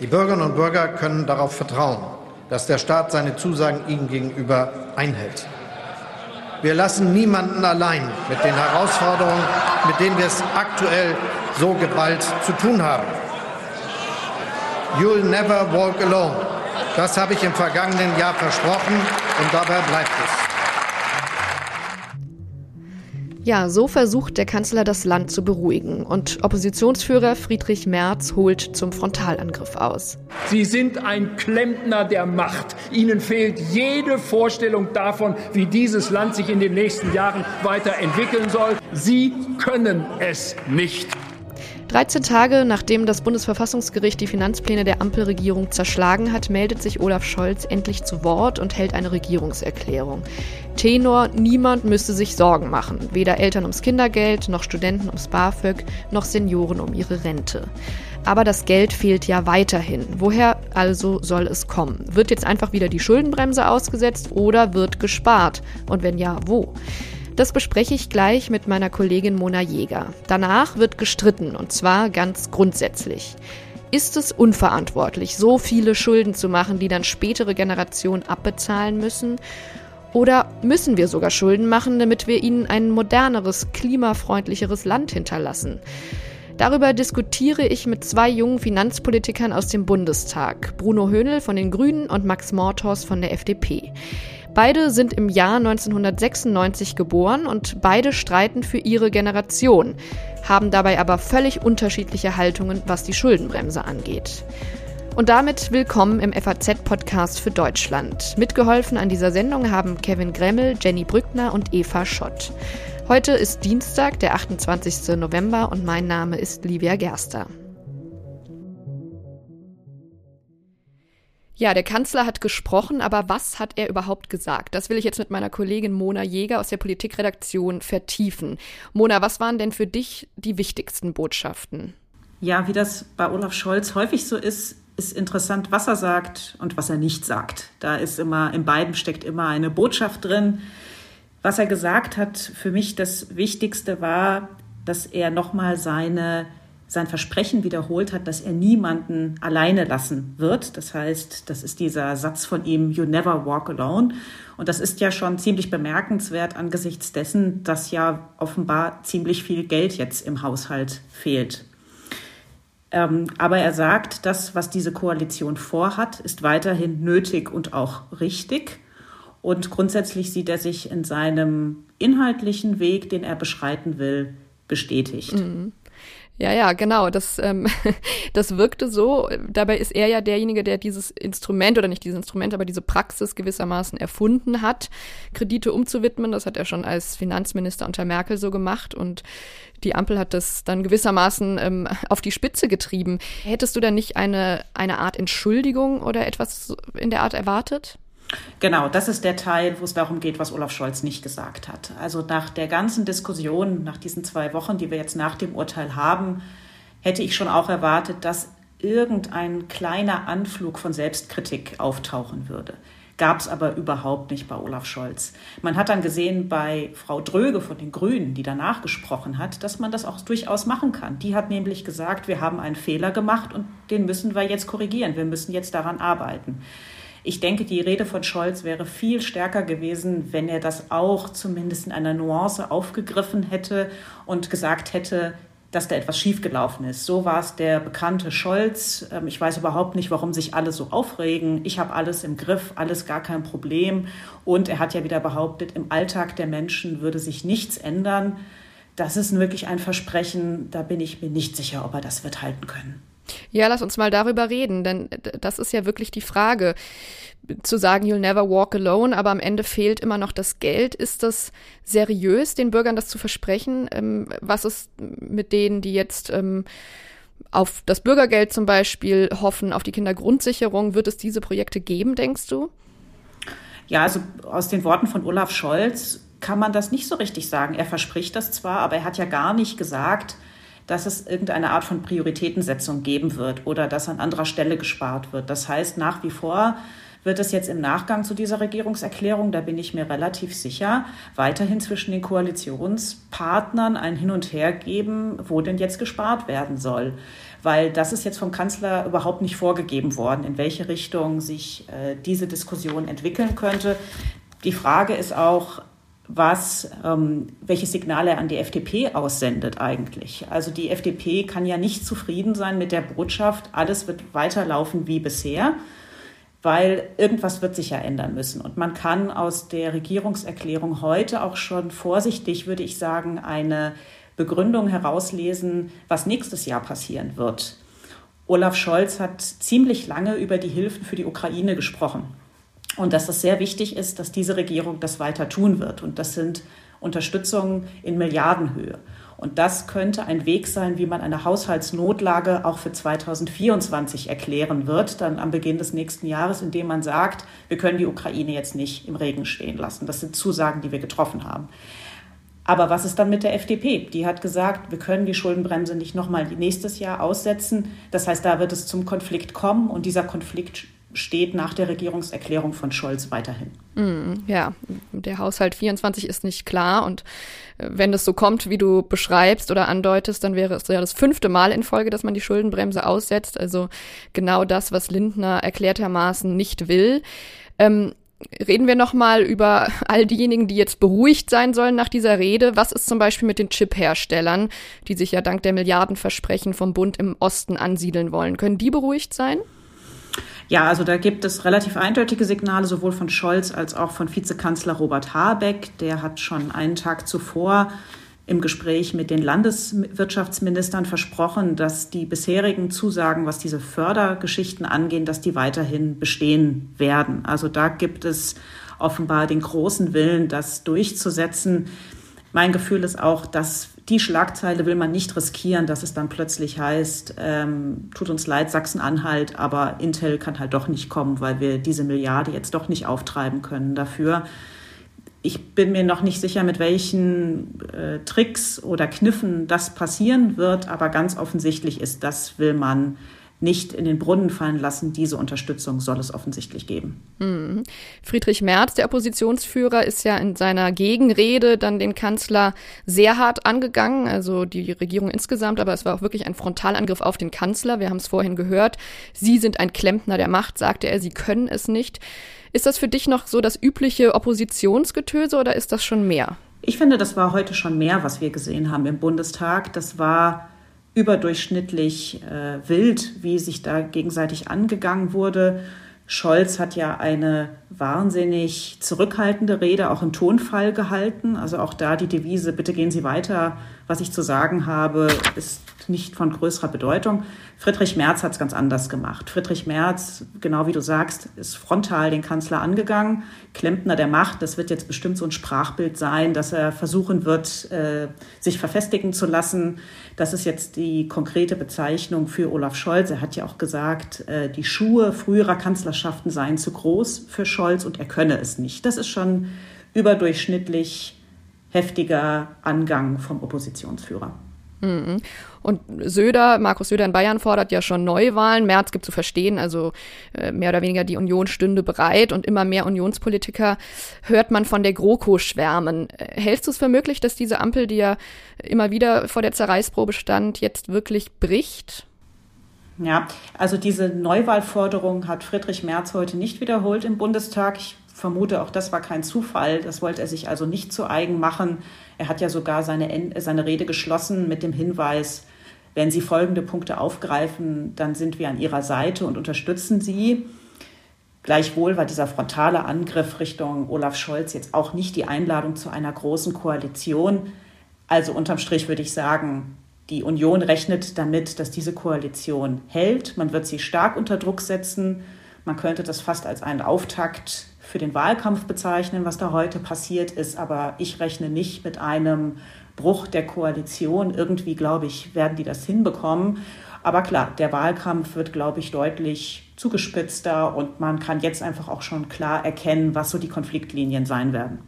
Die Bürgerinnen und Bürger können darauf vertrauen, dass der Staat seine Zusagen ihnen gegenüber einhält. Wir lassen niemanden allein mit den Herausforderungen, mit denen wir es aktuell so geballt zu tun haben. You'll never walk alone. Das habe ich im vergangenen Jahr versprochen und dabei bleibt es. Ja, so versucht der Kanzler das Land zu beruhigen und Oppositionsführer Friedrich Merz holt zum Frontalangriff aus. Sie sind ein Klempner der Macht. Ihnen fehlt jede Vorstellung davon, wie dieses Land sich in den nächsten Jahren weiterentwickeln soll. Sie können es nicht. 13 Tage nachdem das Bundesverfassungsgericht die Finanzpläne der Ampelregierung zerschlagen hat, meldet sich Olaf Scholz endlich zu Wort und hält eine Regierungserklärung. Tenor, niemand müsste sich Sorgen machen. Weder Eltern ums Kindergeld, noch Studenten ums BAföG, noch Senioren um ihre Rente. Aber das Geld fehlt ja weiterhin. Woher also soll es kommen? Wird jetzt einfach wieder die Schuldenbremse ausgesetzt oder wird gespart? Und wenn ja, wo? Das bespreche ich gleich mit meiner Kollegin Mona Jäger. Danach wird gestritten, und zwar ganz grundsätzlich. Ist es unverantwortlich, so viele Schulden zu machen, die dann spätere Generationen abbezahlen müssen? Oder müssen wir sogar Schulden machen, damit wir ihnen ein moderneres, klimafreundlicheres Land hinterlassen? Darüber diskutiere ich mit zwei jungen Finanzpolitikern aus dem Bundestag, Bruno Höhnel von den Grünen und Max Mortors von der FDP. Beide sind im Jahr 1996 geboren und beide streiten für ihre Generation, haben dabei aber völlig unterschiedliche Haltungen, was die Schuldenbremse angeht. Und damit willkommen im FAZ-Podcast für Deutschland. Mitgeholfen an dieser Sendung haben Kevin Gremmel, Jenny Brückner und Eva Schott. Heute ist Dienstag, der 28. November und mein Name ist Livia Gerster. Ja, der Kanzler hat gesprochen, aber was hat er überhaupt gesagt? Das will ich jetzt mit meiner Kollegin Mona Jäger aus der Politikredaktion vertiefen. Mona, was waren denn für dich die wichtigsten Botschaften? Ja, wie das bei Olaf Scholz häufig so ist, ist interessant, was er sagt und was er nicht sagt. Da ist immer, in beiden steckt immer eine Botschaft drin. Was er gesagt hat, für mich das Wichtigste war, dass er nochmal seine sein Versprechen wiederholt hat, dass er niemanden alleine lassen wird. Das heißt, das ist dieser Satz von ihm, You never walk alone. Und das ist ja schon ziemlich bemerkenswert angesichts dessen, dass ja offenbar ziemlich viel Geld jetzt im Haushalt fehlt. Ähm, aber er sagt, das, was diese Koalition vorhat, ist weiterhin nötig und auch richtig. Und grundsätzlich sieht er sich in seinem inhaltlichen Weg, den er beschreiten will, bestätigt. Mhm. Ja, ja, genau. Das, ähm, das wirkte so. Dabei ist er ja derjenige, der dieses Instrument oder nicht dieses Instrument, aber diese Praxis gewissermaßen erfunden hat, Kredite umzuwidmen. Das hat er schon als Finanzminister unter Merkel so gemacht und die Ampel hat das dann gewissermaßen ähm, auf die Spitze getrieben. Hättest du da nicht eine, eine Art Entschuldigung oder etwas in der Art erwartet? Genau, das ist der Teil, wo es darum geht, was Olaf Scholz nicht gesagt hat. Also nach der ganzen Diskussion, nach diesen zwei Wochen, die wir jetzt nach dem Urteil haben, hätte ich schon auch erwartet, dass irgendein kleiner Anflug von Selbstkritik auftauchen würde. Gab es aber überhaupt nicht bei Olaf Scholz. Man hat dann gesehen bei Frau Dröge von den Grünen, die danach gesprochen hat, dass man das auch durchaus machen kann. Die hat nämlich gesagt, wir haben einen Fehler gemacht und den müssen wir jetzt korrigieren. Wir müssen jetzt daran arbeiten. Ich denke, die Rede von Scholz wäre viel stärker gewesen, wenn er das auch zumindest in einer Nuance aufgegriffen hätte und gesagt hätte, dass da etwas schiefgelaufen ist. So war es der bekannte Scholz. Ähm, ich weiß überhaupt nicht, warum sich alle so aufregen. Ich habe alles im Griff, alles gar kein Problem. Und er hat ja wieder behauptet, im Alltag der Menschen würde sich nichts ändern. Das ist wirklich ein Versprechen, da bin ich mir nicht sicher, ob er das wird halten können. Ja, lass uns mal darüber reden, denn das ist ja wirklich die Frage. Zu sagen, you'll never walk alone, aber am Ende fehlt immer noch das Geld. Ist das seriös, den Bürgern das zu versprechen? Ähm, was ist mit denen, die jetzt ähm, auf das Bürgergeld zum Beispiel hoffen, auf die Kindergrundsicherung? Wird es diese Projekte geben, denkst du? Ja, also aus den Worten von Olaf Scholz kann man das nicht so richtig sagen. Er verspricht das zwar, aber er hat ja gar nicht gesagt, dass es irgendeine Art von Prioritätensetzung geben wird oder dass an anderer Stelle gespart wird. Das heißt, nach wie vor wird es jetzt im Nachgang zu dieser Regierungserklärung, da bin ich mir relativ sicher, weiterhin zwischen den Koalitionspartnern ein Hin und Her geben, wo denn jetzt gespart werden soll. Weil das ist jetzt vom Kanzler überhaupt nicht vorgegeben worden, in welche Richtung sich äh, diese Diskussion entwickeln könnte. Die Frage ist auch, was, ähm, welche Signale an die FDP aussendet eigentlich. Also die FDP kann ja nicht zufrieden sein mit der Botschaft, alles wird weiterlaufen wie bisher, weil irgendwas wird sich ja ändern müssen. Und man kann aus der Regierungserklärung heute auch schon vorsichtig, würde ich sagen, eine Begründung herauslesen, was nächstes Jahr passieren wird. Olaf Scholz hat ziemlich lange über die Hilfen für die Ukraine gesprochen. Und dass es sehr wichtig ist, dass diese Regierung das weiter tun wird. Und das sind Unterstützungen in Milliardenhöhe. Und das könnte ein Weg sein, wie man eine Haushaltsnotlage auch für 2024 erklären wird, dann am Beginn des nächsten Jahres, indem man sagt, wir können die Ukraine jetzt nicht im Regen stehen lassen. Das sind Zusagen, die wir getroffen haben. Aber was ist dann mit der FDP? Die hat gesagt, wir können die Schuldenbremse nicht nochmal nächstes Jahr aussetzen. Das heißt, da wird es zum Konflikt kommen und dieser Konflikt steht nach der Regierungserklärung von Scholz weiterhin. Mm, ja, der Haushalt 24 ist nicht klar und äh, wenn es so kommt, wie du beschreibst oder andeutest, dann wäre es ja das fünfte Mal in Folge, dass man die Schuldenbremse aussetzt. Also genau das, was Lindner erklärtermaßen nicht will. Ähm, reden wir nochmal über all diejenigen, die jetzt beruhigt sein sollen nach dieser Rede. Was ist zum Beispiel mit den Chip-Herstellern, die sich ja dank der Milliardenversprechen vom Bund im Osten ansiedeln wollen? Können die beruhigt sein? Ja, also da gibt es relativ eindeutige Signale, sowohl von Scholz als auch von Vizekanzler Robert Habeck. Der hat schon einen Tag zuvor im Gespräch mit den Landeswirtschaftsministern versprochen, dass die bisherigen Zusagen, was diese Fördergeschichten angehen, dass die weiterhin bestehen werden. Also da gibt es offenbar den großen Willen, das durchzusetzen. Mein Gefühl ist auch, dass die Schlagzeile will man nicht riskieren, dass es dann plötzlich heißt, ähm, tut uns leid, Sachsen-Anhalt, aber Intel kann halt doch nicht kommen, weil wir diese Milliarde jetzt doch nicht auftreiben können dafür. Ich bin mir noch nicht sicher, mit welchen äh, Tricks oder Kniffen das passieren wird, aber ganz offensichtlich ist, das will man nicht in den Brunnen fallen lassen. Diese Unterstützung soll es offensichtlich geben. Mhm. Friedrich Merz, der Oppositionsführer, ist ja in seiner Gegenrede dann den Kanzler sehr hart angegangen, also die Regierung insgesamt, aber es war auch wirklich ein Frontalangriff auf den Kanzler. Wir haben es vorhin gehört. Sie sind ein Klempner der Macht, sagte er, sie können es nicht. Ist das für dich noch so das übliche Oppositionsgetöse oder ist das schon mehr? Ich finde, das war heute schon mehr, was wir gesehen haben im Bundestag. Das war überdurchschnittlich äh, wild, wie sich da gegenseitig angegangen wurde. Scholz hat ja eine wahnsinnig zurückhaltende Rede auch im Tonfall gehalten. Also auch da die Devise, bitte gehen Sie weiter, was ich zu sagen habe, ist nicht von größerer Bedeutung. Friedrich Merz hat es ganz anders gemacht. Friedrich Merz, genau wie du sagst, ist frontal den Kanzler angegangen. Klempner der Macht, das wird jetzt bestimmt so ein Sprachbild sein, dass er versuchen wird, äh, sich verfestigen zu lassen. Das ist jetzt die konkrete Bezeichnung für Olaf Scholz. Er hat ja auch gesagt, äh, die Schuhe früherer Kanzlerschaften seien zu groß für Scholz und er könne es nicht. Das ist schon überdurchschnittlich heftiger Angang vom Oppositionsführer. Mhm. Und Söder, Markus Söder in Bayern fordert ja schon Neuwahlen. März gibt zu verstehen, also äh, mehr oder weniger die Union stünde bereit und immer mehr Unionspolitiker hört man von der GroKo schwärmen. Äh, hältst du es für möglich, dass diese Ampel, die ja immer wieder vor der Zerreißprobe stand, jetzt wirklich bricht? Ja, also diese Neuwahlforderung hat Friedrich Merz heute nicht wiederholt im Bundestag. Ich vermute, auch das war kein Zufall. Das wollte er sich also nicht zu eigen machen. Er hat ja sogar seine, seine Rede geschlossen mit dem Hinweis, wenn Sie folgende Punkte aufgreifen, dann sind wir an Ihrer Seite und unterstützen Sie. Gleichwohl war dieser frontale Angriff Richtung Olaf Scholz jetzt auch nicht die Einladung zu einer großen Koalition. Also unterm Strich würde ich sagen, die Union rechnet damit, dass diese Koalition hält. Man wird sie stark unter Druck setzen. Man könnte das fast als einen Auftakt für den Wahlkampf bezeichnen, was da heute passiert ist. Aber ich rechne nicht mit einem Bruch der Koalition. Irgendwie, glaube ich, werden die das hinbekommen. Aber klar, der Wahlkampf wird, glaube ich, deutlich zugespitzter und man kann jetzt einfach auch schon klar erkennen, was so die Konfliktlinien sein werden.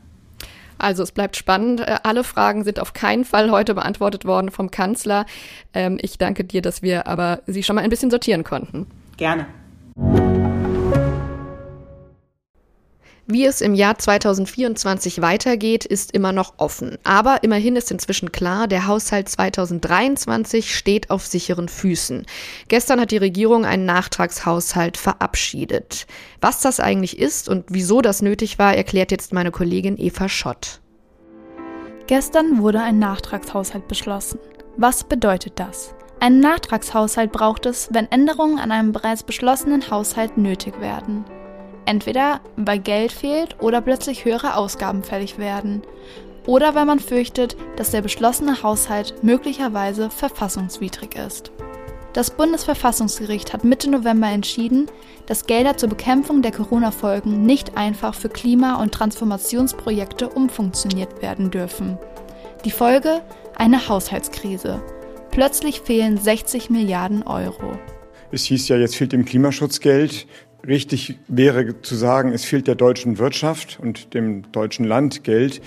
Also es bleibt spannend. Äh, alle Fragen sind auf keinen Fall heute beantwortet worden vom Kanzler. Ähm, ich danke dir, dass wir aber sie schon mal ein bisschen sortieren konnten. Gerne. Wie es im Jahr 2024 weitergeht, ist immer noch offen. Aber immerhin ist inzwischen klar, der Haushalt 2023 steht auf sicheren Füßen. Gestern hat die Regierung einen Nachtragshaushalt verabschiedet. Was das eigentlich ist und wieso das nötig war, erklärt jetzt meine Kollegin Eva Schott. Gestern wurde ein Nachtragshaushalt beschlossen. Was bedeutet das? Einen Nachtragshaushalt braucht es, wenn Änderungen an einem bereits beschlossenen Haushalt nötig werden. Entweder weil Geld fehlt oder plötzlich höhere Ausgaben fällig werden. Oder weil man fürchtet, dass der beschlossene Haushalt möglicherweise verfassungswidrig ist. Das Bundesverfassungsgericht hat Mitte November entschieden, dass Gelder zur Bekämpfung der Corona-Folgen nicht einfach für Klima- und Transformationsprojekte umfunktioniert werden dürfen. Die Folge? Eine Haushaltskrise. Plötzlich fehlen 60 Milliarden Euro. Es hieß ja, jetzt fehlt dem Klimaschutz Geld. Richtig wäre zu sagen, es fehlt der deutschen Wirtschaft und dem deutschen Land Geld,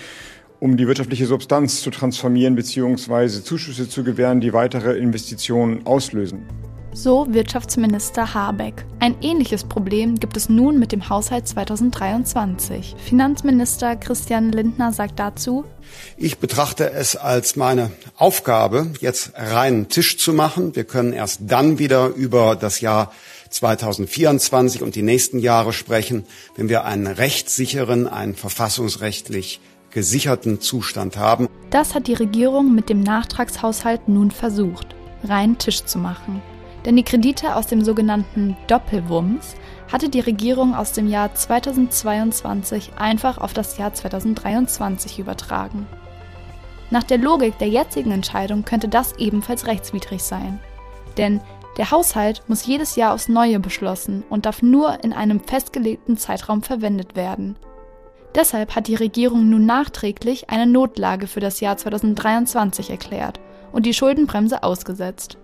um die wirtschaftliche Substanz zu transformieren bzw. Zuschüsse zu gewähren, die weitere Investitionen auslösen. So Wirtschaftsminister Habeck. Ein ähnliches Problem gibt es nun mit dem Haushalt 2023. Finanzminister Christian Lindner sagt dazu, ich betrachte es als meine Aufgabe, jetzt reinen Tisch zu machen. Wir können erst dann wieder über das Jahr 2024 und die nächsten Jahre sprechen, wenn wir einen rechtssicheren, einen verfassungsrechtlich gesicherten Zustand haben. Das hat die Regierung mit dem Nachtragshaushalt nun versucht, reinen Tisch zu machen. Denn die Kredite aus dem sogenannten Doppelwumms hatte die Regierung aus dem Jahr 2022 einfach auf das Jahr 2023 übertragen. Nach der Logik der jetzigen Entscheidung könnte das ebenfalls rechtswidrig sein. Denn der Haushalt muss jedes Jahr aufs Neue beschlossen und darf nur in einem festgelegten Zeitraum verwendet werden. Deshalb hat die Regierung nun nachträglich eine Notlage für das Jahr 2023 erklärt und die Schuldenbremse ausgesetzt.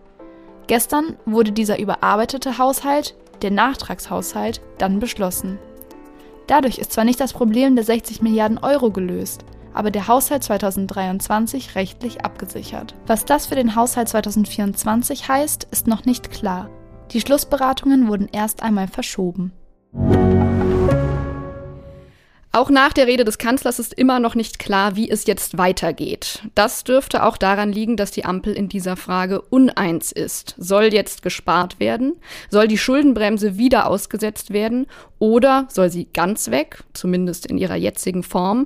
Gestern wurde dieser überarbeitete Haushalt, der Nachtragshaushalt, dann beschlossen. Dadurch ist zwar nicht das Problem der 60 Milliarden Euro gelöst, aber der Haushalt 2023 rechtlich abgesichert. Was das für den Haushalt 2024 heißt, ist noch nicht klar. Die Schlussberatungen wurden erst einmal verschoben. Auch nach der Rede des Kanzlers ist immer noch nicht klar, wie es jetzt weitergeht. Das dürfte auch daran liegen, dass die Ampel in dieser Frage uneins ist. Soll jetzt gespart werden? Soll die Schuldenbremse wieder ausgesetzt werden? Oder soll sie ganz weg, zumindest in ihrer jetzigen Form?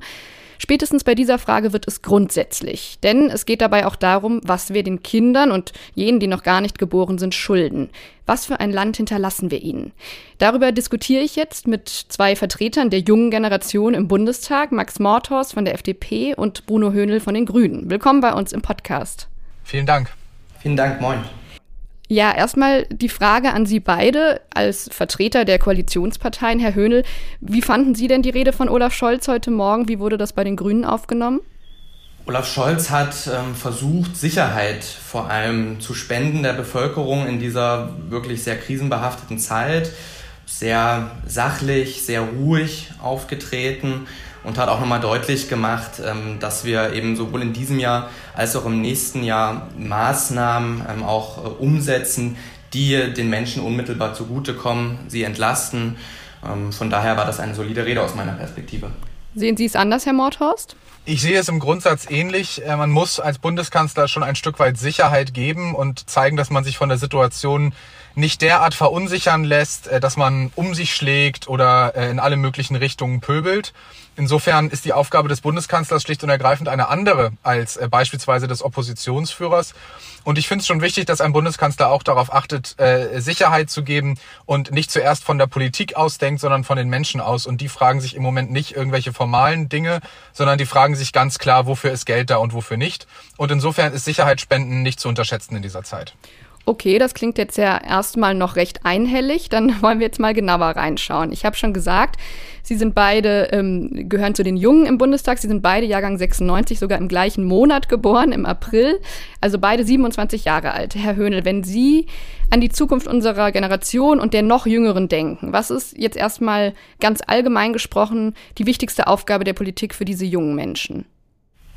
Spätestens bei dieser Frage wird es grundsätzlich, denn es geht dabei auch darum, was wir den Kindern und jenen, die noch gar nicht geboren sind, schulden. Was für ein Land hinterlassen wir ihnen? Darüber diskutiere ich jetzt mit zwei Vertretern der jungen Generation im Bundestag, Max Morthorst von der FDP und Bruno Höhnel von den Grünen. Willkommen bei uns im Podcast. Vielen Dank. Vielen Dank, moin. Ja, erstmal die Frage an Sie beide als Vertreter der Koalitionsparteien. Herr Höhnel, wie fanden Sie denn die Rede von Olaf Scholz heute Morgen? Wie wurde das bei den Grünen aufgenommen? Olaf Scholz hat ähm, versucht, Sicherheit vor allem zu spenden der Bevölkerung in dieser wirklich sehr krisenbehafteten Zeit. Sehr sachlich, sehr ruhig aufgetreten und hat auch nochmal deutlich gemacht, ähm, dass wir eben sowohl in diesem Jahr als auch im nächsten Jahr Maßnahmen ähm, auch äh, umsetzen, die den Menschen unmittelbar zugutekommen, sie entlasten. Ähm, von daher war das eine solide Rede aus meiner Perspektive. Sehen Sie es anders, Herr Mordhorst? Ich sehe es im Grundsatz ähnlich. Äh, man muss als Bundeskanzler schon ein Stück weit Sicherheit geben und zeigen, dass man sich von der Situation nicht derart verunsichern lässt, dass man um sich schlägt oder in alle möglichen Richtungen pöbelt. Insofern ist die Aufgabe des Bundeskanzlers schlicht und ergreifend eine andere als äh, beispielsweise des Oppositionsführers. Und ich finde es schon wichtig, dass ein Bundeskanzler auch darauf achtet, äh, Sicherheit zu geben und nicht zuerst von der Politik ausdenkt, sondern von den Menschen aus. Und die fragen sich im Moment nicht irgendwelche formalen Dinge, sondern die fragen sich ganz klar, wofür ist Geld da und wofür nicht. Und insofern ist Sicherheitsspenden nicht zu unterschätzen in dieser Zeit. Okay, das klingt jetzt ja erstmal noch recht einhellig. Dann wollen wir jetzt mal genauer reinschauen. Ich habe schon gesagt, Sie sind beide, ähm, gehören zu den Jungen im Bundestag. Sie sind beide Jahrgang 96, sogar im gleichen Monat geboren, im April. Also beide 27 Jahre alt. Herr Höhnel, wenn Sie an die Zukunft unserer Generation und der noch Jüngeren denken, was ist jetzt erstmal ganz allgemein gesprochen die wichtigste Aufgabe der Politik für diese jungen Menschen?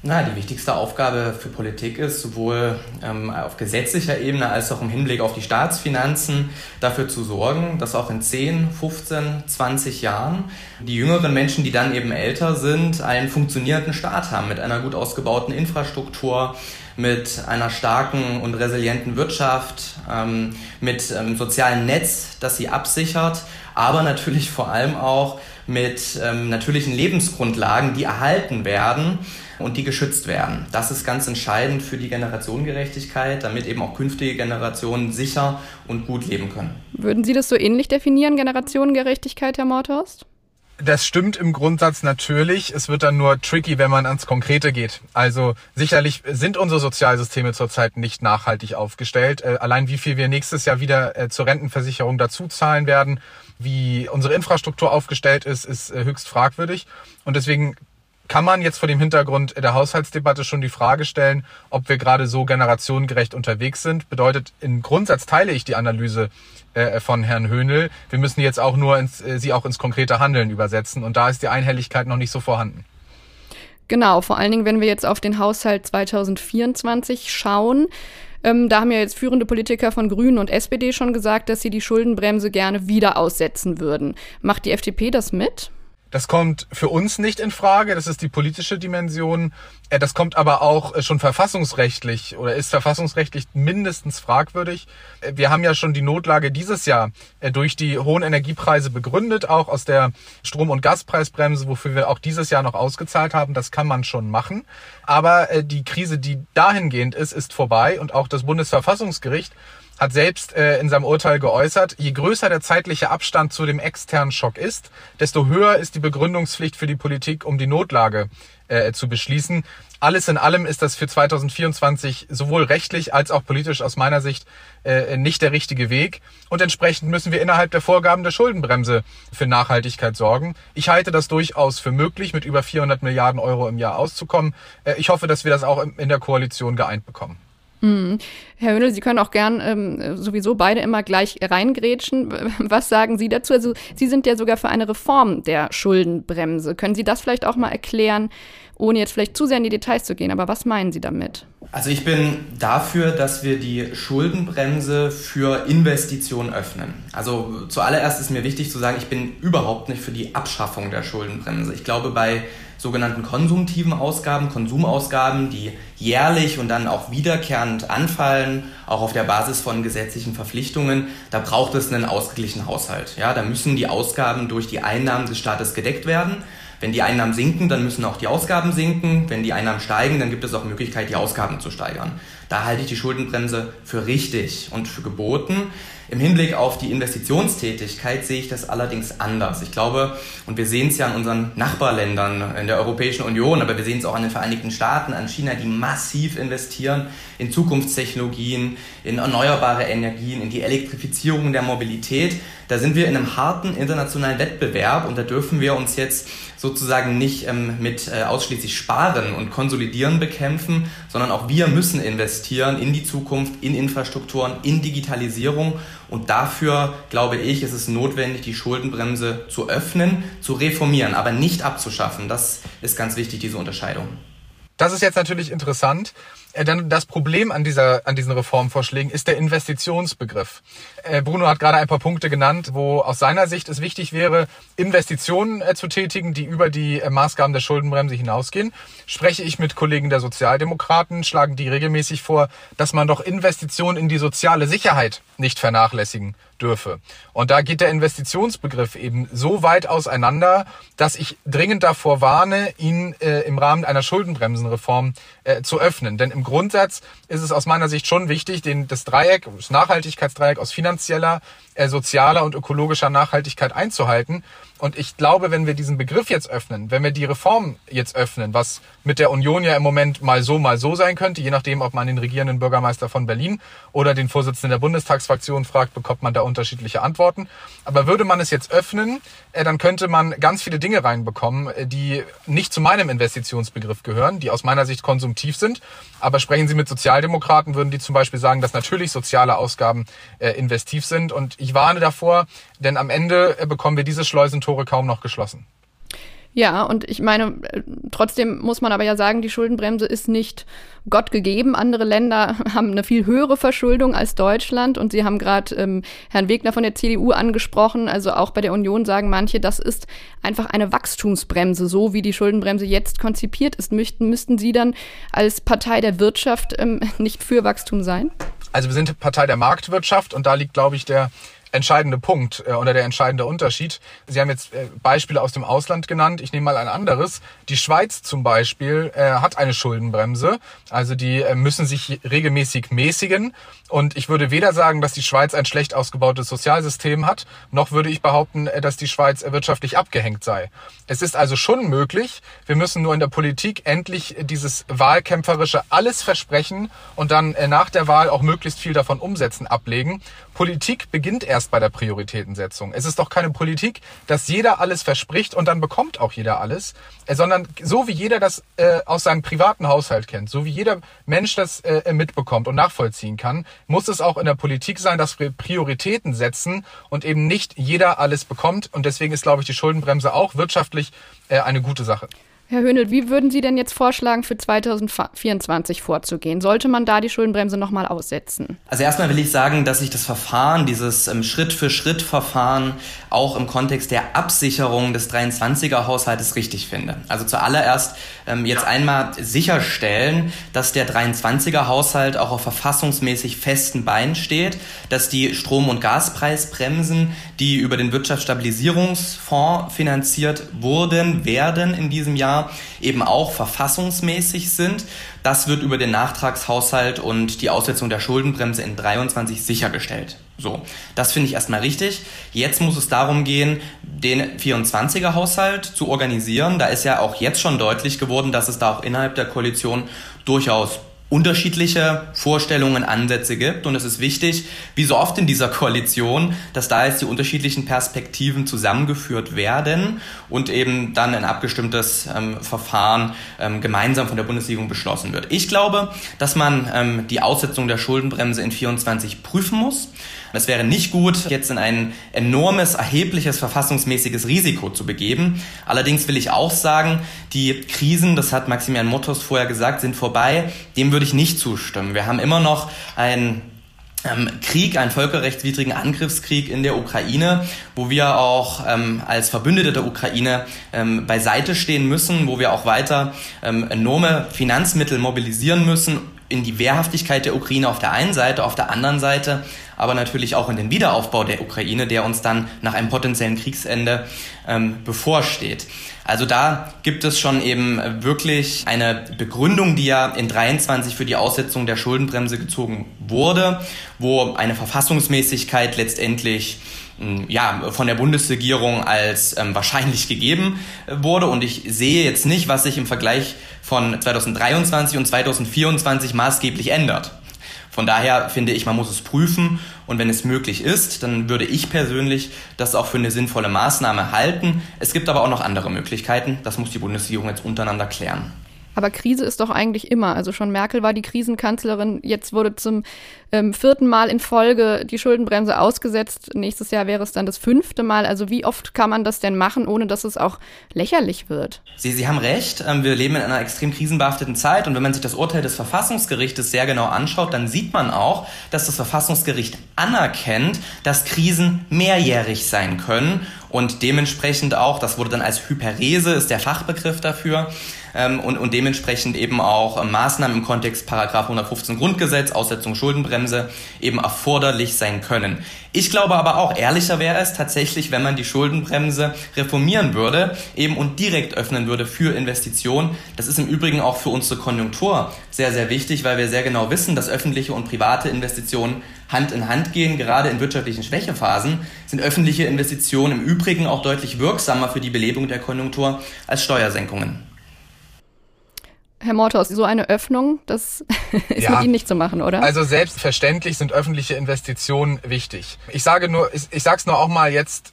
Na, die wichtigste Aufgabe für Politik ist, sowohl ähm, auf gesetzlicher Ebene als auch im Hinblick auf die Staatsfinanzen dafür zu sorgen, dass auch in 10, 15, 20 Jahren die jüngeren Menschen, die dann eben älter sind, einen funktionierenden Staat haben mit einer gut ausgebauten Infrastruktur, mit einer starken und resilienten Wirtschaft, ähm, mit einem ähm, sozialen Netz, das sie absichert, aber natürlich vor allem auch mit ähm, natürlichen Lebensgrundlagen, die erhalten werden und die geschützt werden. Das ist ganz entscheidend für die Generationengerechtigkeit, damit eben auch künftige Generationen sicher und gut leben können. Würden Sie das so ähnlich definieren, Generationengerechtigkeit, Herr Mordhorst? Das stimmt im Grundsatz natürlich. Es wird dann nur tricky, wenn man ans Konkrete geht. Also sicherlich sind unsere Sozialsysteme zurzeit nicht nachhaltig aufgestellt. Äh, allein wie viel wir nächstes Jahr wieder äh, zur Rentenversicherung dazu zahlen werden, wie unsere Infrastruktur aufgestellt ist, ist äh, höchst fragwürdig. Und deswegen kann man jetzt vor dem Hintergrund der Haushaltsdebatte schon die Frage stellen, ob wir gerade so generationengerecht unterwegs sind. Bedeutet, im Grundsatz teile ich die Analyse äh, von Herrn Höhnel. Wir müssen jetzt auch nur ins, äh, sie auch ins konkrete Handeln übersetzen. Und da ist die Einhelligkeit noch nicht so vorhanden. Genau, vor allen Dingen, wenn wir jetzt auf den Haushalt 2024 schauen. Ähm, da haben ja jetzt führende Politiker von Grünen und SPD schon gesagt, dass sie die Schuldenbremse gerne wieder aussetzen würden. Macht die FDP das mit? Das kommt für uns nicht in Frage. Das ist die politische Dimension. Äh, das kommt aber auch äh, schon verfassungsrechtlich oder ist verfassungsrechtlich mindestens fragwürdig. Äh, wir haben ja schon die Notlage dieses Jahr durch die hohen Energiepreise begründet, auch aus der Strom- und Gaspreisbremse, wofür wir auch dieses Jahr noch ausgezahlt haben. Das kann man schon machen. Aber die Krise, die dahingehend ist, ist vorbei und auch das Bundesverfassungsgericht hat selbst äh, in seinem Urteil geäußert, je größer der zeitliche Abstand zu dem externen Schock ist, desto höher ist die Begründungspflicht für die Politik, um die Notlage äh, zu beschließen. Alles in allem ist das für 2024 sowohl rechtlich als auch politisch aus meiner Sicht äh, nicht der richtige Weg. Und entsprechend müssen wir innerhalb der Vorgaben der Schuldenbremse für Nachhaltigkeit sorgen. Ich halte das durchaus für möglich, mit über 400 Milliarden Euro im Jahr auszukommen. Äh, ich hoffe, dass wir das auch in der Koalition geeint bekommen. Mhm. Herr Höhnel, Sie können auch gern ähm, sowieso beide immer gleich reingrätschen. Was sagen Sie dazu? Also Sie sind ja sogar für eine Reform der Schuldenbremse. Können Sie das vielleicht auch mal erklären, ohne jetzt vielleicht zu sehr in die Details zu gehen? Aber was meinen Sie damit? Also ich bin dafür, dass wir die Schuldenbremse für Investitionen öffnen. Also zuallererst ist mir wichtig zu sagen, ich bin überhaupt nicht für die Abschaffung der Schuldenbremse. Ich glaube, bei sogenannten konsumtiven Ausgaben, Konsumausgaben, die jährlich und dann auch wiederkehrend anfallen, auch auf der Basis von gesetzlichen Verpflichtungen, da braucht es einen ausgeglichenen Haushalt. Ja, da müssen die Ausgaben durch die Einnahmen des Staates gedeckt werden. Wenn die Einnahmen sinken, dann müssen auch die Ausgaben sinken. Wenn die Einnahmen steigen, dann gibt es auch Möglichkeit, die Ausgaben zu steigern. Da halte ich die Schuldenbremse für richtig und für geboten. Im Hinblick auf die Investitionstätigkeit sehe ich das allerdings anders. Ich glaube, und wir sehen es ja an unseren Nachbarländern in der Europäischen Union, aber wir sehen es auch an den Vereinigten Staaten, an China, die massiv investieren in Zukunftstechnologien, in erneuerbare Energien, in die Elektrifizierung der Mobilität. Da sind wir in einem harten internationalen Wettbewerb und da dürfen wir uns jetzt sozusagen nicht ähm, mit äh, ausschließlich Sparen und Konsolidieren bekämpfen, sondern auch wir müssen investieren in die Zukunft, in Infrastrukturen, in Digitalisierung. Und dafür, glaube ich, ist es notwendig, die Schuldenbremse zu öffnen, zu reformieren, aber nicht abzuschaffen. Das ist ganz wichtig, diese Unterscheidung. Das ist jetzt natürlich interessant. Äh, denn das Problem an, dieser, an diesen Reformvorschlägen ist der Investitionsbegriff. Äh, Bruno hat gerade ein paar Punkte genannt, wo aus seiner Sicht es wichtig wäre, Investitionen äh, zu tätigen, die über die Maßgaben der Schuldenbremse hinausgehen. Spreche ich mit Kollegen der Sozialdemokraten, schlagen die regelmäßig vor, dass man doch Investitionen in die soziale Sicherheit nicht vernachlässigen dürfe. Und da geht der Investitionsbegriff eben so weit auseinander, dass ich dringend davor warne, ihn äh, im Rahmen einer Schuldenbremsenreform äh, zu öffnen. Denn im Grundsatz ist es aus meiner Sicht schon wichtig, den, das Dreieck, das Nachhaltigkeitsdreieck aus finanzieller, sozialer und ökologischer Nachhaltigkeit einzuhalten. Und ich glaube, wenn wir diesen Begriff jetzt öffnen, wenn wir die Reform jetzt öffnen, was mit der Union ja im Moment mal so, mal so sein könnte, je nachdem, ob man den regierenden Bürgermeister von Berlin oder den Vorsitzenden der Bundestagsfraktion fragt, bekommt man da unterschiedliche Antworten. Aber würde man es jetzt öffnen, äh, dann könnte man ganz viele Dinge reinbekommen, äh, die nicht zu meinem Investitionsbegriff gehören, die aus meiner Sicht konsumtiv sind. Aber sprechen Sie mit Sozialdemokraten, würden die zum Beispiel sagen, dass natürlich soziale Ausgaben äh, investiv sind. Und ich warne davor, denn am Ende bekommen wir diese Schleusentore kaum noch geschlossen. Ja, und ich meine, äh, trotzdem muss man aber ja sagen, die Schuldenbremse ist nicht Gott gegeben. Andere Länder haben eine viel höhere Verschuldung als Deutschland und Sie haben gerade ähm, Herrn Wegner von der CDU angesprochen. Also auch bei der Union sagen manche, das ist einfach eine Wachstumsbremse, so wie die Schuldenbremse jetzt konzipiert ist. Müssten, müssten Sie dann als Partei der Wirtschaft ähm, nicht für Wachstum sein? Also wir sind Partei der Marktwirtschaft und da liegt, glaube ich, der entscheidende Punkt äh, oder der entscheidende Unterschied. Sie haben jetzt äh, Beispiele aus dem Ausland genannt. Ich nehme mal ein anderes. Die Schweiz zum Beispiel äh, hat eine Schuldenbremse. Also die äh, müssen sich regelmäßig mäßigen. Und ich würde weder sagen, dass die Schweiz ein schlecht ausgebautes Sozialsystem hat, noch würde ich behaupten, äh, dass die Schweiz wirtschaftlich abgehängt sei. Es ist also schon möglich. Wir müssen nur in der Politik endlich dieses wahlkämpferische alles versprechen und dann äh, nach der Wahl auch möglichst viel davon umsetzen ablegen. Politik beginnt erst bei der Prioritätensetzung. Es ist doch keine Politik, dass jeder alles verspricht und dann bekommt auch jeder alles, äh, sondern so wie jeder das äh, aus seinem privaten Haushalt kennt, so wie jeder Mensch das äh, mitbekommt und nachvollziehen kann, muss es auch in der Politik sein, dass wir Prioritäten setzen und eben nicht jeder alles bekommt. Und deswegen ist, glaube ich, die Schuldenbremse auch wirtschaftlich äh, eine gute Sache. Herr Höhnel, wie würden Sie denn jetzt vorschlagen, für 2024 vorzugehen? Sollte man da die Schuldenbremse nochmal aussetzen? Also erstmal will ich sagen, dass ich das Verfahren, dieses ähm, Schritt-für-Schritt-Verfahren auch im Kontext der Absicherung des 23er Haushaltes richtig finde. Also zuallererst ähm, jetzt einmal sicherstellen, dass der 23er Haushalt auch auf verfassungsmäßig festen Beinen steht, dass die Strom- und Gaspreisbremsen, die über den Wirtschaftsstabilisierungsfonds finanziert wurden, werden in diesem Jahr eben auch verfassungsmäßig sind. Das wird über den Nachtragshaushalt und die Aussetzung der Schuldenbremse in 23 sichergestellt. So, das finde ich erstmal richtig. Jetzt muss es darum gehen, den 24er Haushalt zu organisieren. Da ist ja auch jetzt schon deutlich geworden, dass es da auch innerhalb der Koalition durchaus unterschiedliche Vorstellungen, Ansätze gibt. Und es ist wichtig, wie so oft in dieser Koalition, dass da jetzt die unterschiedlichen Perspektiven zusammengeführt werden und eben dann ein abgestimmtes ähm, Verfahren ähm, gemeinsam von der Bundesregierung beschlossen wird. Ich glaube, dass man ähm, die Aussetzung der Schuldenbremse in 24 prüfen muss. Es wäre nicht gut, jetzt in ein enormes, erhebliches verfassungsmäßiges Risiko zu begeben. Allerdings will ich auch sagen, die Krisen, das hat Maximilian Mottos vorher gesagt, sind vorbei. Dem würde ich nicht zustimmen. Wir haben immer noch ein ähm, Krieg, einen völkerrechtswidrigen Angriffskrieg in der Ukraine, wo wir auch ähm, als Verbündete der Ukraine ähm, beiseite stehen müssen, wo wir auch weiter ähm, enorme Finanzmittel mobilisieren müssen in die Wehrhaftigkeit der Ukraine auf der einen Seite, auf der anderen Seite aber natürlich auch in den Wiederaufbau der Ukraine, der uns dann nach einem potenziellen Kriegsende ähm, bevorsteht. Also da gibt es schon eben wirklich eine Begründung, die ja in 23 für die Aussetzung der Schuldenbremse gezogen wurde, wo eine Verfassungsmäßigkeit letztendlich hm, ja, von der Bundesregierung als ähm, wahrscheinlich gegeben äh, wurde. Und ich sehe jetzt nicht, was sich im Vergleich von 2023 und 2024 maßgeblich ändert. Von daher finde ich, man muss es prüfen und wenn es möglich ist, dann würde ich persönlich das auch für eine sinnvolle Maßnahme halten. Es gibt aber auch noch andere Möglichkeiten. Das muss die Bundesregierung jetzt untereinander klären. Aber Krise ist doch eigentlich immer. Also schon Merkel war die Krisenkanzlerin. Jetzt wurde zum ähm, vierten Mal in Folge die Schuldenbremse ausgesetzt. Nächstes Jahr wäre es dann das fünfte Mal. Also wie oft kann man das denn machen, ohne dass es auch lächerlich wird? Sie, Sie haben recht. Ähm, wir leben in einer extrem krisenbehafteten Zeit. Und wenn man sich das Urteil des Verfassungsgerichtes sehr genau anschaut, dann sieht man auch, dass das Verfassungsgericht anerkennt, dass Krisen mehrjährig sein können und dementsprechend auch, das wurde dann als Hyperese, ist der Fachbegriff dafür, ähm, und, und dementsprechend eben auch ähm, Maßnahmen im Kontext Paragraph 115 Grundgesetz, Aussetzung Schuldenbremse eben erforderlich sein können. Ich glaube aber auch, ehrlicher wäre es tatsächlich, wenn man die Schuldenbremse reformieren würde, eben und direkt öffnen würde für Investitionen. Das ist im Übrigen auch für unsere Konjunktur sehr, sehr wichtig, weil wir sehr genau wissen, dass öffentliche und private Investitionen Hand in Hand gehen. Gerade in wirtschaftlichen Schwächephasen sind öffentliche Investitionen im Übrigen auch deutlich wirksamer für die Belebung der Konjunktur als Steuersenkungen. Herr Mortos, so eine Öffnung, das ist ja. mit Ihnen nicht zu machen, oder? Also selbstverständlich sind öffentliche Investitionen wichtig. Ich sage nur, ich, ich sage es nur auch mal jetzt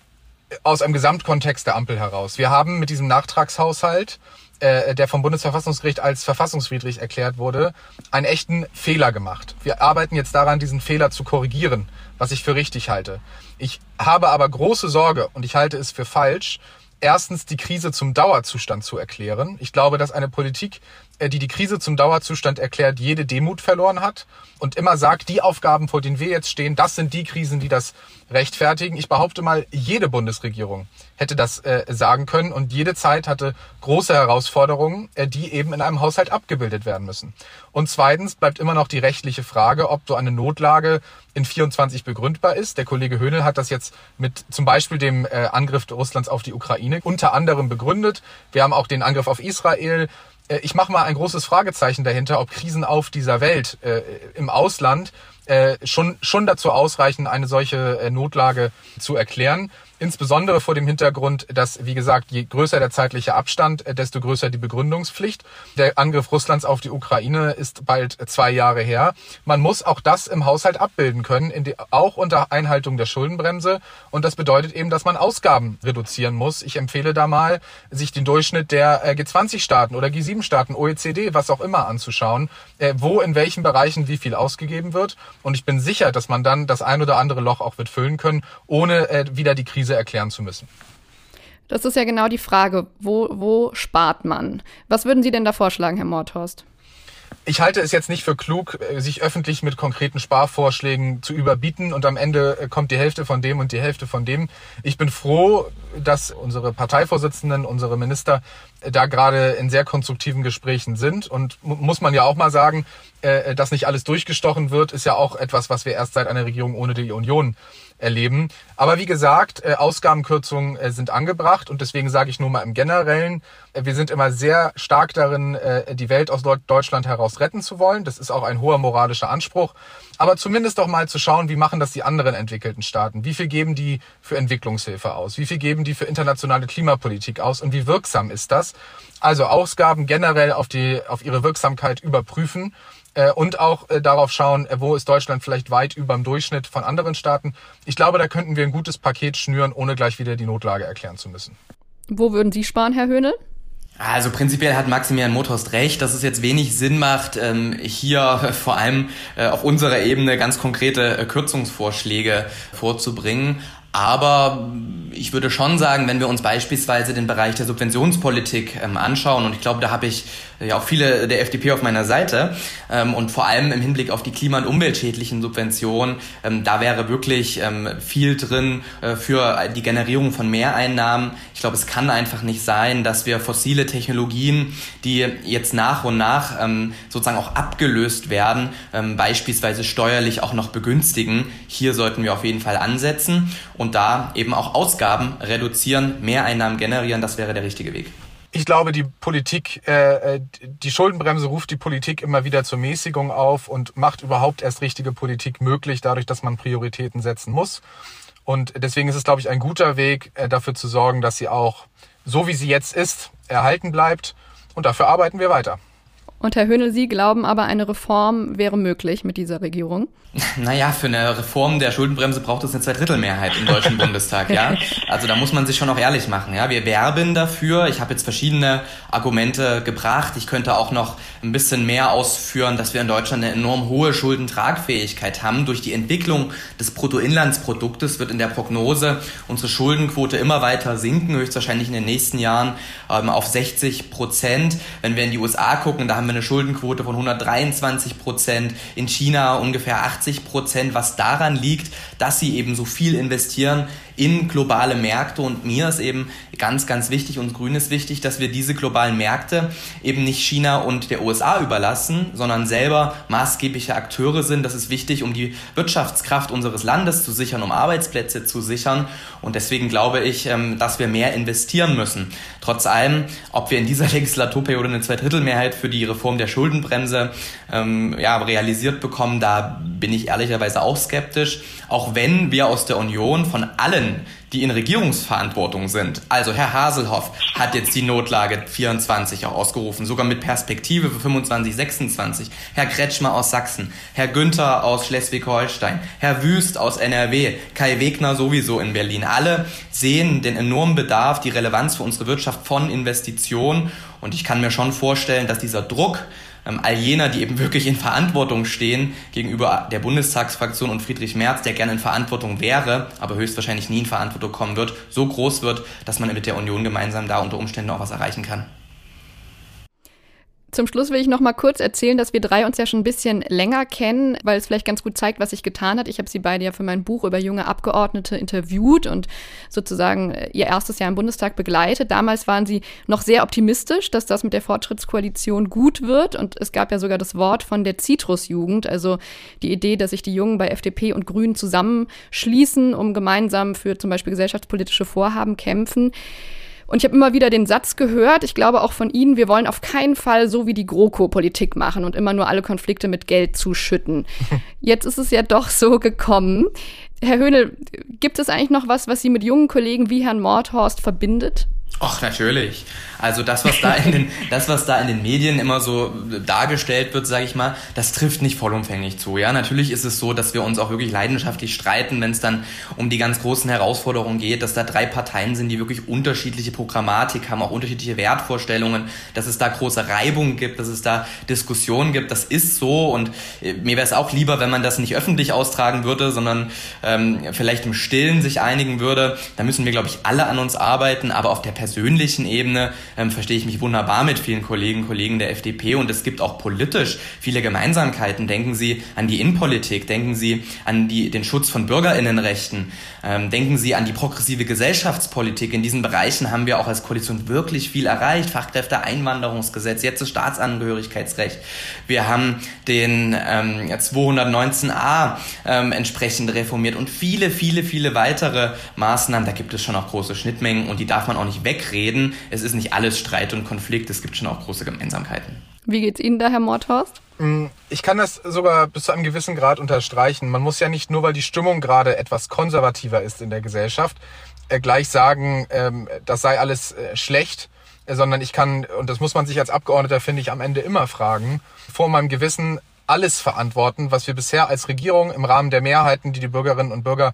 aus einem Gesamtkontext der Ampel heraus. Wir haben mit diesem Nachtragshaushalt, äh, der vom Bundesverfassungsgericht als verfassungswidrig erklärt wurde, einen echten Fehler gemacht. Wir arbeiten jetzt daran, diesen Fehler zu korrigieren, was ich für richtig halte. Ich habe aber große Sorge und ich halte es für falsch, erstens die Krise zum Dauerzustand zu erklären. Ich glaube, dass eine Politik, die die Krise zum Dauerzustand erklärt, jede Demut verloren hat und immer sagt, die Aufgaben, vor denen wir jetzt stehen, das sind die Krisen, die das rechtfertigen. Ich behaupte mal, jede Bundesregierung hätte das äh, sagen können und jede Zeit hatte große Herausforderungen, äh, die eben in einem Haushalt abgebildet werden müssen. Und zweitens bleibt immer noch die rechtliche Frage, ob so eine Notlage in 24 begründbar ist. Der Kollege Höhnel hat das jetzt mit zum Beispiel dem äh, Angriff Russlands auf die Ukraine unter anderem begründet. Wir haben auch den Angriff auf Israel äh, ich mache mal ein großes Fragezeichen dahinter, ob Krisen auf dieser Welt äh, im Ausland äh, schon, schon dazu ausreichen, eine solche äh, Notlage zu erklären. Insbesondere vor dem Hintergrund, dass, wie gesagt, je größer der zeitliche Abstand, äh, desto größer die Begründungspflicht. Der Angriff Russlands auf die Ukraine ist bald zwei Jahre her. Man muss auch das im Haushalt abbilden können, die, auch unter Einhaltung der Schuldenbremse. Und das bedeutet eben, dass man Ausgaben reduzieren muss. Ich empfehle da mal, sich den Durchschnitt der äh, G20-Staaten oder G7-Staaten, OECD, was auch immer anzuschauen, äh, wo in welchen Bereichen wie viel ausgegeben wird. Und ich bin sicher, dass man dann das ein oder andere Loch auch wird füllen können, ohne wieder die Krise Krise erklären zu müssen. Das ist ja genau die Frage. Wo, wo spart man? Was würden Sie denn da vorschlagen, Herr Mordhorst? Ich halte es jetzt nicht für klug, äh, sich öffentlich mit konkreten Sparvorschlägen zu überbieten und am Ende äh, kommt die Hälfte von dem und die Hälfte von dem. Ich bin froh, dass unsere Parteivorsitzenden, unsere Minister da gerade in sehr konstruktiven Gesprächen sind und muss man ja auch mal sagen, dass nicht alles durchgestochen wird, ist ja auch etwas, was wir erst seit einer Regierung ohne die Union erleben. Aber wie gesagt, äh, Ausgabenkürzungen äh, sind angebracht und deswegen sage ich nur mal im Generellen, äh, wir sind immer sehr stark darin, die Welt aus Deutschland heraus retten zu wollen. Das ist auch ein hoher moralischer Anspruch. Aber zumindest doch mal zu schauen, wie machen das die anderen entwickelten Staaten? Wie viel geben die für Entwicklungshilfe aus? Wie viel geben die für internationale Klimapolitik aus? Und wie wirksam ist das? Also Ausgaben generell auf die, auf ihre Wirksamkeit überprüfen äh, und auch äh, darauf schauen, äh, wo ist Deutschland vielleicht weit über dem Durchschnitt von anderen Staaten. Ich glaube, da könnten wir ein gutes Paket schnüren, ohne gleich wieder die Notlage erklären zu müssen. Wo würden Sie sparen, Herr Höhnel? Also prinzipiell hat Maximilian Motorst recht, dass es jetzt wenig Sinn macht, ähm, hier vor allem äh, auf unserer Ebene ganz konkrete äh, Kürzungsvorschläge vorzubringen. Aber ich würde schon sagen, wenn wir uns beispielsweise den Bereich der Subventionspolitik ähm, anschauen, und ich glaube, da habe ich ja auch viele der FDP auf meiner Seite, ähm, und vor allem im Hinblick auf die klima- und umweltschädlichen Subventionen, ähm, da wäre wirklich ähm, viel drin äh, für die Generierung von Mehreinnahmen. Ich glaube, es kann einfach nicht sein, dass wir fossile Technologien, die jetzt nach und nach ähm, sozusagen auch abgelöst werden, ähm, beispielsweise steuerlich auch noch begünstigen. Hier sollten wir auf jeden Fall ansetzen und da eben auch Ausgaben reduzieren, Mehreinnahmen generieren, das wäre der richtige Weg. Ich glaube, die Politik, äh, äh, die Schuldenbremse ruft die Politik immer wieder zur Mäßigung auf und macht überhaupt erst richtige Politik möglich, dadurch, dass man Prioritäten setzen muss. Und deswegen ist es, glaube ich, ein guter Weg, äh, dafür zu sorgen, dass sie auch so, wie sie jetzt ist, erhalten bleibt. Und dafür arbeiten wir weiter. Und Herr Höhnel, Sie glauben aber, eine Reform wäre möglich mit dieser Regierung? Naja, für eine Reform der Schuldenbremse braucht es eine Zweidrittelmehrheit im Deutschen Bundestag, ja. Also da muss man sich schon auch ehrlich machen, ja. Wir werben dafür. Ich habe jetzt verschiedene Argumente gebracht. Ich könnte auch noch ein bisschen mehr ausführen, dass wir in Deutschland eine enorm hohe Schuldentragfähigkeit haben. Durch die Entwicklung des Bruttoinlandsproduktes wird in der Prognose unsere Schuldenquote immer weiter sinken, höchstwahrscheinlich in den nächsten Jahren ähm, auf 60 Prozent. Wenn wir in die USA gucken, da haben wir eine Schuldenquote von 123 Prozent, in China ungefähr 80 Prozent, was daran liegt, dass sie eben so viel investieren in globale Märkte. Und mir ist eben ganz, ganz wichtig, und Grün ist wichtig, dass wir diese globalen Märkte eben nicht China und der USA überlassen, sondern selber maßgebliche Akteure sind. Das ist wichtig, um die Wirtschaftskraft unseres Landes zu sichern, um Arbeitsplätze zu sichern. Und deswegen glaube ich, ähm, dass wir mehr investieren müssen. Trotz allem, ob wir in dieser Legislaturperiode eine Zweidrittelmehrheit für die Reform der Schuldenbremse ähm, ja, realisiert bekommen, da bin ich ehrlicherweise auch skeptisch. Auch wenn wir aus der Union von allen, die in Regierungsverantwortung sind, also Herr Haselhoff hat jetzt die Notlage 24 auch ausgerufen, sogar mit Perspektive für 25, 26, Herr Kretschmer aus Sachsen, Herr Günther aus Schleswig-Holstein, Herr Wüst aus NRW, Kai Wegner sowieso in Berlin. Alle sehen den enormen Bedarf, die Relevanz für unsere Wirtschaft von Investitionen. Und ich kann mir schon vorstellen, dass dieser Druck all jener, die eben wirklich in Verantwortung stehen gegenüber der Bundestagsfraktion und Friedrich Merz, der gerne in Verantwortung wäre, aber höchstwahrscheinlich nie in Verantwortung kommen wird, so groß wird, dass man mit der Union gemeinsam da unter Umständen auch was erreichen kann. Zum Schluss will ich noch mal kurz erzählen, dass wir drei uns ja schon ein bisschen länger kennen, weil es vielleicht ganz gut zeigt, was sich getan hat. Ich habe sie beide ja für mein Buch über junge Abgeordnete interviewt und sozusagen äh, ihr erstes Jahr im Bundestag begleitet. Damals waren sie noch sehr optimistisch, dass das mit der Fortschrittskoalition gut wird und es gab ja sogar das Wort von der Zitrusjugend, also die Idee, dass sich die Jungen bei FDP und Grünen zusammenschließen, um gemeinsam für zum Beispiel gesellschaftspolitische Vorhaben kämpfen. Und ich habe immer wieder den Satz gehört, ich glaube auch von Ihnen, wir wollen auf keinen Fall so wie die GroKo Politik machen und immer nur alle Konflikte mit Geld zuschütten. Jetzt ist es ja doch so gekommen. Herr Höhnel, gibt es eigentlich noch was, was Sie mit jungen Kollegen wie Herrn Mordhorst verbindet? Ach, natürlich. Also das, was da in den, das, was da in den Medien immer so dargestellt wird, sage ich mal, das trifft nicht vollumfänglich zu. Ja, natürlich ist es so, dass wir uns auch wirklich leidenschaftlich streiten, wenn es dann um die ganz großen Herausforderungen geht, dass da drei Parteien sind, die wirklich unterschiedliche Programmatik haben, auch unterschiedliche Wertvorstellungen, dass es da große Reibungen gibt, dass es da Diskussionen gibt. Das ist so und äh, mir wäre es auch lieber, wenn man das nicht öffentlich austragen würde, sondern ähm, vielleicht im Stillen sich einigen würde. Da müssen wir, glaube ich, alle an uns arbeiten, aber auf der persönlichen Ebene ähm, verstehe ich mich wunderbar mit vielen Kollegen und Kollegen der FDP und es gibt auch politisch viele Gemeinsamkeiten. Denken Sie an die Innenpolitik, denken Sie an die, den Schutz von Bürgerinnenrechten, ähm, denken Sie an die progressive Gesellschaftspolitik. In diesen Bereichen haben wir auch als Koalition wirklich viel erreicht. Fachkräfteeinwanderungsgesetz, jetzt das Staatsangehörigkeitsrecht. Wir haben den ähm, 219a ähm, entsprechend reformiert und viele, viele, viele weitere Maßnahmen. Da gibt es schon auch große Schnittmengen und die darf man auch nicht wegreden. Es ist nicht alles Streit und Konflikt, es gibt schon auch große Gemeinsamkeiten. Wie geht's Ihnen da, Herr Mordhorst? Mm, ich kann das sogar bis zu einem gewissen Grad unterstreichen. Man muss ja nicht nur, weil die Stimmung gerade etwas konservativer ist in der Gesellschaft, äh, gleich sagen, ähm, das sei alles äh, schlecht, äh, sondern ich kann, und das muss man sich als Abgeordneter, finde ich, am Ende immer fragen, vor meinem Gewissen alles verantworten, was wir bisher als Regierung im Rahmen der Mehrheiten, die die Bürgerinnen und Bürger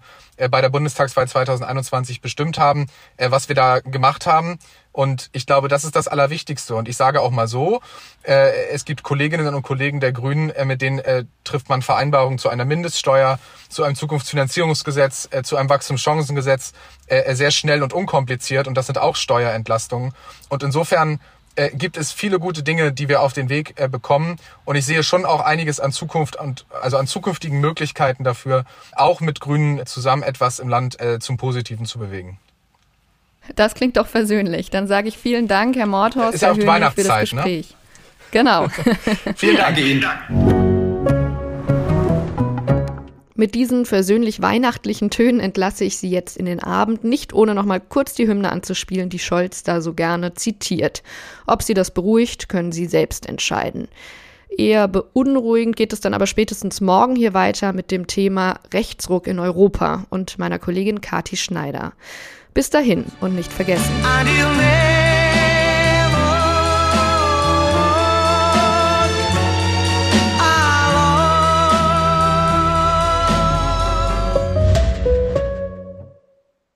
bei der Bundestagswahl 2021 bestimmt haben, was wir da gemacht haben. Und ich glaube, das ist das Allerwichtigste. Und ich sage auch mal so, äh, es gibt Kolleginnen und Kollegen der Grünen, äh, mit denen äh, trifft man Vereinbarungen zu einer Mindeststeuer, zu einem Zukunftsfinanzierungsgesetz, äh, zu einem Wachstumschancengesetz äh, sehr schnell und unkompliziert. Und das sind auch Steuerentlastungen. Und insofern äh, gibt es viele gute Dinge, die wir auf den Weg äh, bekommen. Und ich sehe schon auch einiges an Zukunft und also an zukünftigen Möglichkeiten dafür, auch mit Grünen zusammen etwas im Land äh, zum Positiven zu bewegen. Das klingt doch versöhnlich. Dann sage ich vielen Dank, Herr Mordhorst, Ist ja auch für das ne? Gespräch. Ne? Genau. vielen Dank Ihnen. Mit diesen versöhnlich weihnachtlichen Tönen entlasse ich Sie jetzt in den Abend, nicht ohne noch mal kurz die Hymne anzuspielen, die Scholz da so gerne zitiert. Ob Sie das beruhigt, können Sie selbst entscheiden. Eher beunruhigend geht es dann aber spätestens morgen hier weiter mit dem Thema Rechtsruck in Europa und meiner Kollegin Kati Schneider. Bis dahin und nicht vergessen.